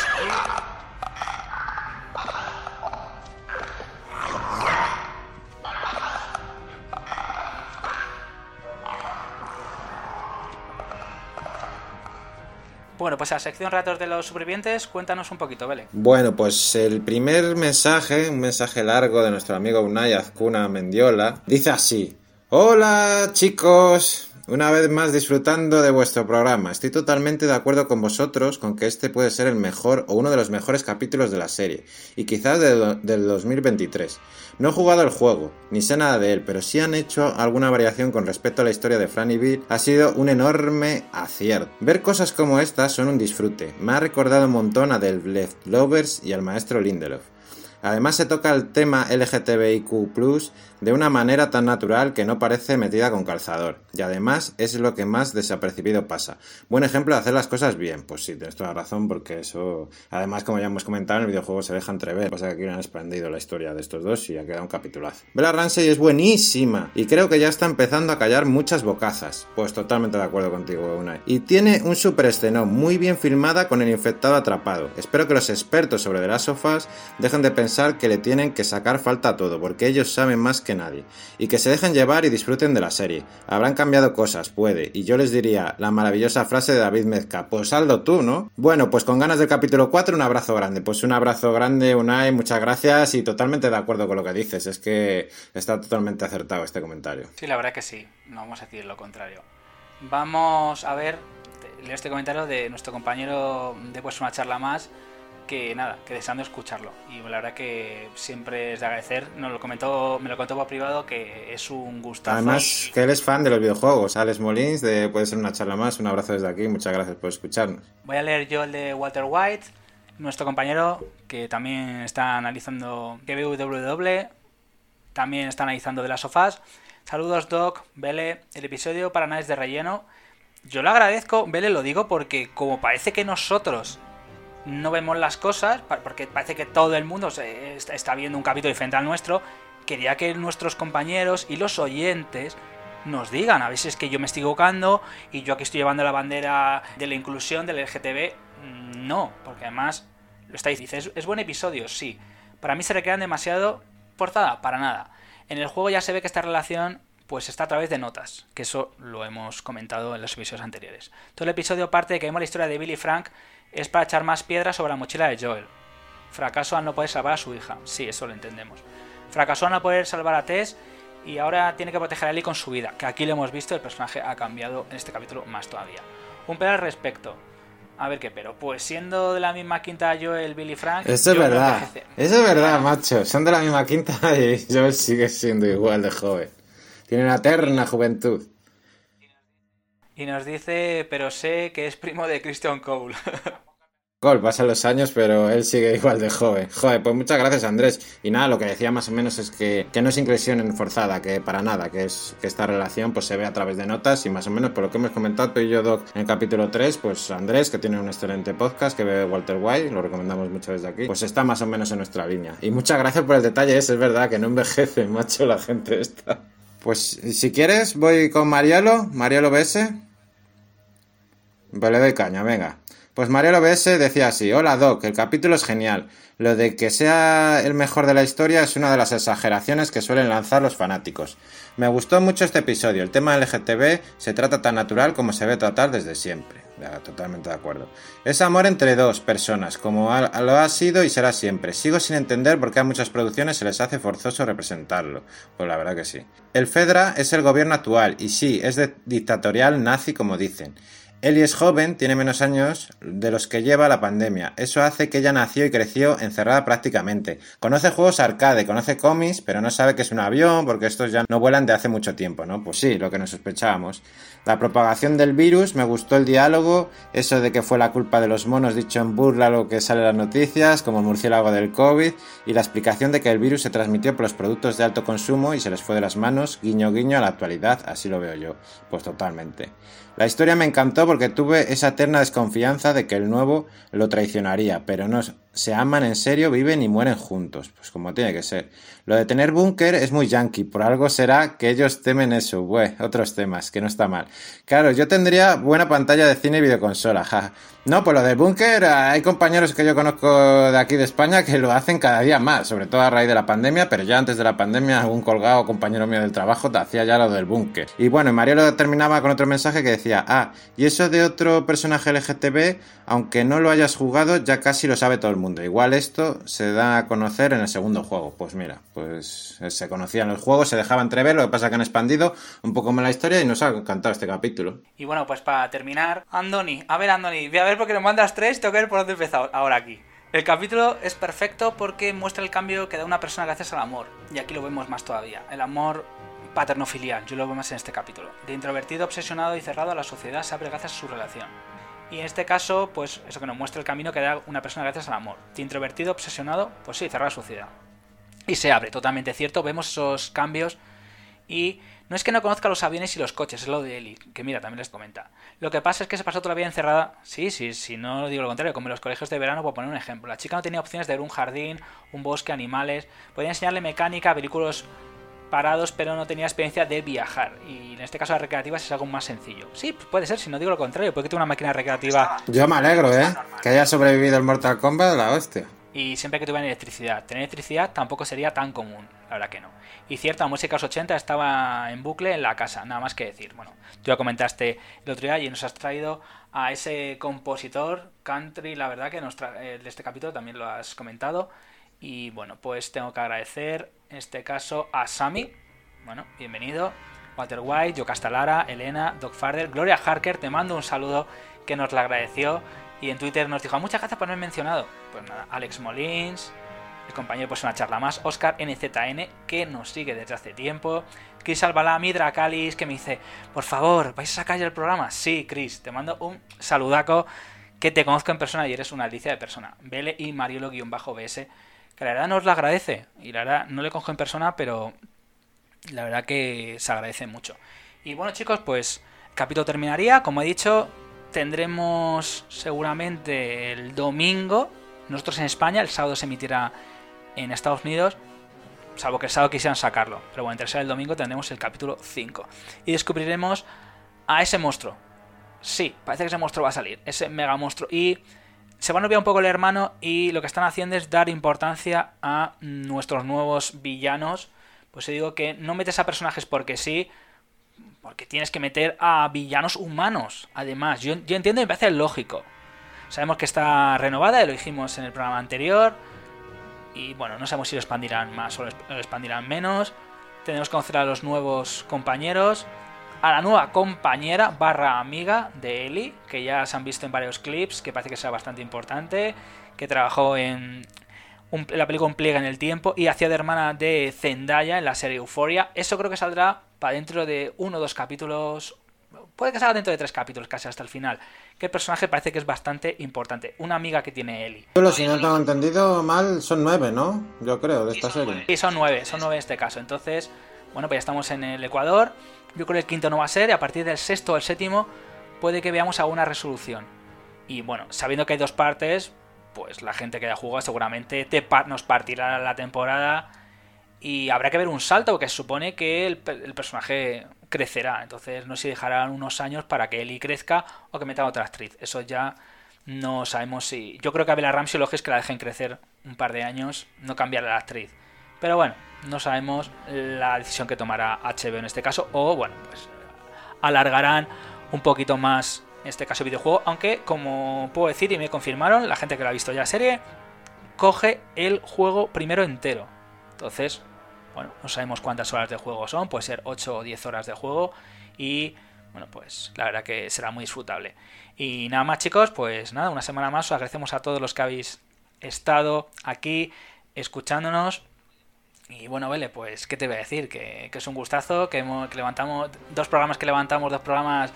Bueno, pues a la sección Ratos de los Supervivientes, cuéntanos un poquito, Vele. Bueno, pues el primer mensaje, un mensaje largo de nuestro amigo Unai Azcuna Mendiola, dice así: Hola chicos, una vez más disfrutando de vuestro programa. Estoy totalmente de acuerdo con vosotros con que este puede ser el mejor o uno de los mejores capítulos de la serie, y quizás de, del 2023. No he jugado el juego, ni sé nada de él, pero si han hecho alguna variación con respecto a la historia de Franny Bill, ha sido un enorme acierto. Ver cosas como estas son un disfrute. Me ha recordado un montón a The Left Lovers y al maestro Lindelof. Además se toca el tema LGTBIQ de una manera tan natural que no parece metida con calzador. Y además es lo que más desapercibido pasa. Buen ejemplo de hacer las cosas bien. Pues sí, tienes toda la razón porque eso... Además, como ya hemos comentado, en el videojuego se deja entrever. Pasa que aquí han expandido la historia de estos dos y ha quedado un capitulazo. Bella Ramsey es buenísima y creo que ya está empezando a callar muchas bocazas. Pues totalmente de acuerdo contigo, Unai. Y tiene un super escenón muy bien filmada con el infectado atrapado. Espero que los expertos sobre de las sofás dejen de pensar que le tienen que sacar falta a todo, porque ellos saben más que nadie. Y que se dejen llevar y disfruten de la serie. Habrán cambiado cosas, puede. Y yo les diría la maravillosa frase de David Mezca, pues saldo tú, ¿no? Bueno, pues con ganas del capítulo 4, un abrazo grande. Pues un abrazo grande, Unai, muchas gracias y totalmente de acuerdo con lo que dices. Es que está totalmente acertado este comentario. Sí, la verdad que sí. No vamos a decir lo contrario. Vamos a ver, leo este comentario de nuestro compañero de una charla más que nada, que deseando escucharlo. Y la verdad que siempre es de agradecer. Nos lo comentó, me lo contó por privado que es un gustazo. Además, que él es fan de los videojuegos. Alex Molins, de Puede ser una charla más. Un abrazo desde aquí. Muchas gracias por escucharnos. Voy a leer yo el de Walter White, nuestro compañero, que también está analizando WW, también está analizando de las sofás. Saludos, Doc, Vele, el episodio para nadie de relleno. Yo lo agradezco, Vele, lo digo porque como parece que nosotros no vemos las cosas, porque parece que todo el mundo está viendo un capítulo diferente al nuestro, quería que nuestros compañeros y los oyentes nos digan, a veces que yo me estoy equivocando y yo aquí estoy llevando la bandera de la inclusión del LGTB. No, porque además lo estáis diciendo, es, buen episodio, sí. Para mí se recrean demasiado forzada, para nada. En el juego ya se ve que esta relación pues está a través de notas, que eso lo hemos comentado en los episodios anteriores. Todo el episodio parte de que vemos la historia de Billy Frank es para echar más piedras sobre la mochila de Joel. Fracasó al no poder salvar a su hija. Sí, eso lo entendemos. Fracasó al no poder salvar a Tess y ahora tiene que proteger a Ellie con su vida. Que aquí lo hemos visto, el personaje ha cambiado en este capítulo más todavía. Un pedo al respecto. A ver qué pero. Pues siendo de la misma quinta Joel, Billy Frank. Eso es verdad. Eso es verdad, macho. Son de la misma quinta y Joel sigue siendo igual de joven. Tiene una eterna juventud. Y nos dice, pero sé que es primo de Christian Cole. Cole, pasan los años, pero él sigue igual de joven. Joder, pues muchas gracias Andrés. Y nada, lo que decía más o menos es que, que no es inclusión forzada, que para nada, que es que esta relación pues se ve a través de notas y más o menos por lo que hemos comentado tú y yo, Doc, en el capítulo 3, pues Andrés, que tiene un excelente podcast, que ve Walter White, lo recomendamos mucho desde aquí, pues está más o menos en nuestra línea. Y muchas gracias por el detalle, es, es verdad que no envejece, macho, la gente esta. Pues si quieres, voy con Marielo, Marielo BS. Vale, de caña, venga. Pues Marielo BS decía así, hola Doc, el capítulo es genial. Lo de que sea el mejor de la historia es una de las exageraciones que suelen lanzar los fanáticos. Me gustó mucho este episodio, el tema LGTB se trata tan natural como se ve tratar desde siempre. totalmente de acuerdo. Es amor entre dos personas, como lo ha sido y será siempre. Sigo sin entender por qué a muchas producciones se les hace forzoso representarlo. Pues la verdad que sí. El Fedra es el gobierno actual, y sí, es de dictatorial nazi como dicen. Ellie es joven, tiene menos años de los que lleva la pandemia. Eso hace que ella nació y creció encerrada prácticamente. Conoce juegos arcade, conoce cómics, pero no sabe que es un avión porque estos ya no vuelan de hace mucho tiempo, ¿no? Pues sí, lo que nos sospechábamos. La propagación del virus, me gustó el diálogo, eso de que fue la culpa de los monos dicho en burla lo que sale en las noticias, como el murciélago del COVID, y la explicación de que el virus se transmitió por los productos de alto consumo y se les fue de las manos, guiño guiño a la actualidad, así lo veo yo. Pues totalmente. La historia me encantó porque tuve esa eterna desconfianza de que el nuevo lo traicionaría, pero no se aman en serio, viven y mueren juntos, pues como tiene que ser. Lo de tener búnker es muy yankee, por algo será que ellos temen eso, otros temas, que no está mal. Claro, yo tendría buena pantalla de cine y videoconsola, ja. No, pues lo del búnker, hay compañeros que yo conozco de aquí de España que lo hacen cada día más, sobre todo a raíz de la pandemia, pero ya antes de la pandemia algún colgado compañero mío del trabajo te hacía ya lo del búnker. Y bueno, Marielo terminaba con otro mensaje que decía, ah, y eso de otro personaje LGTB, aunque no lo hayas jugado, ya casi lo sabe todo el mundo. Igual esto se da a conocer en el segundo juego. Pues mira, pues eh, se conocían los juegos, se dejaba entrever, lo que pasa que han expandido un poco más la historia y nos ha encantado este capítulo. Y bueno, pues para terminar, Andoni, a ver Andoni, voy a ver porque nos mandas tres, tengo que ver por dónde empezado ahora aquí. El capítulo es perfecto porque muestra el cambio que da una persona gracias al amor. Y aquí lo vemos más todavía. El amor paterno-filial, yo lo veo más en este capítulo. De introvertido, obsesionado y cerrado a la sociedad se abre gracias a su relación. Y en este caso, pues eso que nos muestra el camino que da una persona gracias al amor. De introvertido, obsesionado, pues sí, cerrado a la sociedad y se abre, totalmente cierto. Vemos esos cambios y no es que no conozca los aviones y los coches, es lo de Eli, que mira, también les comenta. Lo que pasa es que se pasó toda la vida encerrada. Sí, sí, sí, no digo lo contrario, como en los colegios de verano, por poner un ejemplo. La chica no tenía opciones de ver un jardín, un bosque, animales. Podía enseñarle mecánica, vehículos parados, pero no tenía experiencia de viajar. Y en este caso, las recreativas es algo más sencillo. Sí, puede ser, si no digo lo contrario, porque tengo una máquina recreativa. Yo me alegro, ¿eh? Que haya sobrevivido el Mortal Kombat, la hostia y siempre que tuvieran electricidad. Tener electricidad tampoco sería tan común, la verdad que no. Y cierta, música 80 estaba en bucle en la casa, nada más que decir. Bueno, tú ya comentaste el otro día y nos has traído a ese compositor country, la verdad que nos de este capítulo también lo has comentado. Y bueno, pues tengo que agradecer en este caso a Sami, bueno, bienvenido, Walter White, Yo Castalara, Elena, Doc Farder, Gloria Harker, te mando un saludo que nos la agradeció y en Twitter nos dijo, muchas gracias por haberme mencionado. Pues nada, Alex Molins, el compañero pues una charla más, Oscar NZN, que nos sigue desde hace tiempo, Chris Albalá, Midra Calis, que me dice, por favor, ¿vais a sacar ya el programa? Sí, Chris, te mando un saludaco, que te conozco en persona y eres una alicia de persona. Vele y Mariolo-BS, que la verdad nos lo agradece, y la verdad no le cojo en persona, pero la verdad que se agradece mucho. Y bueno chicos, pues capítulo terminaría, como he dicho, tendremos seguramente el domingo. Nosotros en España, el sábado se emitirá en Estados Unidos. Salvo que el sábado quisieran sacarlo. Pero bueno, entre el domingo tendremos el capítulo 5. Y descubriremos a ese monstruo. Sí, parece que ese monstruo va a salir. Ese mega monstruo. Y se van a olvidar un poco el hermano. Y lo que están haciendo es dar importancia a nuestros nuevos villanos. Pues se digo que no metes a personajes porque sí porque tienes que meter a villanos humanos. Además, yo, entiendo y me parece lógico. Sabemos que está renovada, lo dijimos en el programa anterior. Y bueno, no sabemos si lo expandirán más o lo expandirán menos. Tenemos que conocer a los nuevos compañeros. A la nueva compañera barra amiga de Ellie, que ya se han visto en varios clips, que parece que sea bastante importante. Que trabajó en la película Un pliega en el tiempo y hacía de hermana de Zendaya en la serie Euphoria. Eso creo que saldrá para dentro de uno o dos capítulos. Puede que salga dentro de tres capítulos, casi hasta el final. Que el personaje parece que es bastante importante. Una amiga que tiene Ellie. Pero si no tengo entendido mal, son nueve, ¿no? Yo creo, de esta serie. Sí, son nueve, son nueve en este caso. Entonces, bueno, pues ya estamos en el Ecuador. Yo creo que el quinto no va a ser. Y a partir del sexto o el séptimo, puede que veamos alguna resolución. Y bueno, sabiendo que hay dos partes, pues la gente que haya jugado seguramente te nos partirá la temporada y habrá que ver un salto, porque se supone que el, personaje crecerá. Entonces no sé si dejarán unos años para que Eli crezca o que metan otra actriz. Eso ya no sabemos si... Yo creo que a Bella Ramsey lo que es que la dejen crecer un par de años, no cambiar la actriz. Pero bueno, no sabemos la decisión que tomará HBO en este caso. O bueno, pues alargarán un poquito más este caso videojuego. Aunque como puedo decir y me confirmaron, la gente que lo ha visto ya la serie, coge el juego primero entero. Entonces, bueno, no sabemos cuántas horas de juego son, puede ser 8 o 10 horas de juego y bueno, pues la verdad que será muy disfrutable. Y nada más chicos, pues nada, una semana más os agradecemos a todos los que habéis estado aquí escuchándonos. Y bueno, vale, pues qué te voy a decir, que, es un gustazo, que, hemos, que levantamos dos programas que levantamos, dos programas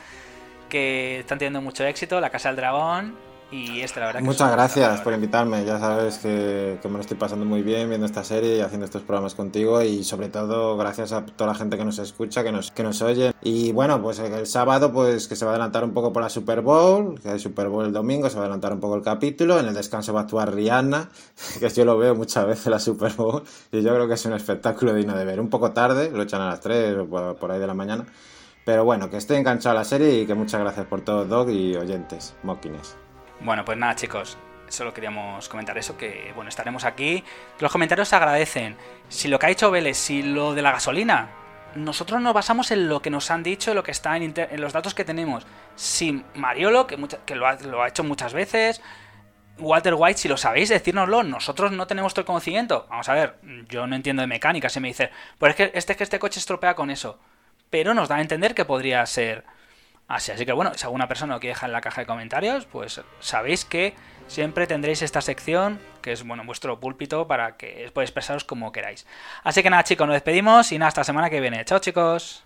que están teniendo mucho éxito, La Casa del Dragón Y este, la verdad. Muchas gracias por invitarme. Ya sabes que, me lo estoy pasando muy bien viendo esta serie y haciendo estos programas contigo. Y sobre todo, gracias a toda la gente que nos escucha, que nos, que nos oye. Y bueno, pues el sábado, pues que se va a adelantar un poco por la Super Bowl, que hay Super Bowl el domingo, se va a adelantar un poco el capítulo. En el descanso va a actuar Rihanna, que yo lo veo muchas veces la Super Bowl. Y yo creo que es un espectáculo digno de ver. Un poco tarde, lo echan a las 3 o por ahí de la mañana. Pero bueno, que estoy enganchado a la serie y que muchas gracias por todo, Dog y oyentes, Moquines. Bueno, pues nada, chicos. Solo queríamos comentar eso, que bueno, estaremos aquí. Los comentarios se agradecen. Si lo que ha dicho Vélez, si lo de la gasolina, nosotros nos basamos en lo que nos han dicho, lo que está en, los datos que tenemos. Si Mariolo, que, lo, ha, hecho muchas veces, Walter White, si lo sabéis, decírnoslo. Nosotros no tenemos todo el conocimiento. Vamos a ver, yo no entiendo de mecánica. Se me dice, pues es que este, que este coche estropea con eso. Pero nos da a entender que podría ser Así, así que bueno, si alguna persona lo quiere dejar en la caja de comentarios, pues sabéis que siempre tendréis esta sección, que es bueno vuestro púlpito, para que podáis expresaros como queráis. Así que nada chicos, nos despedimos y nada, hasta la semana que viene. Chao chicos.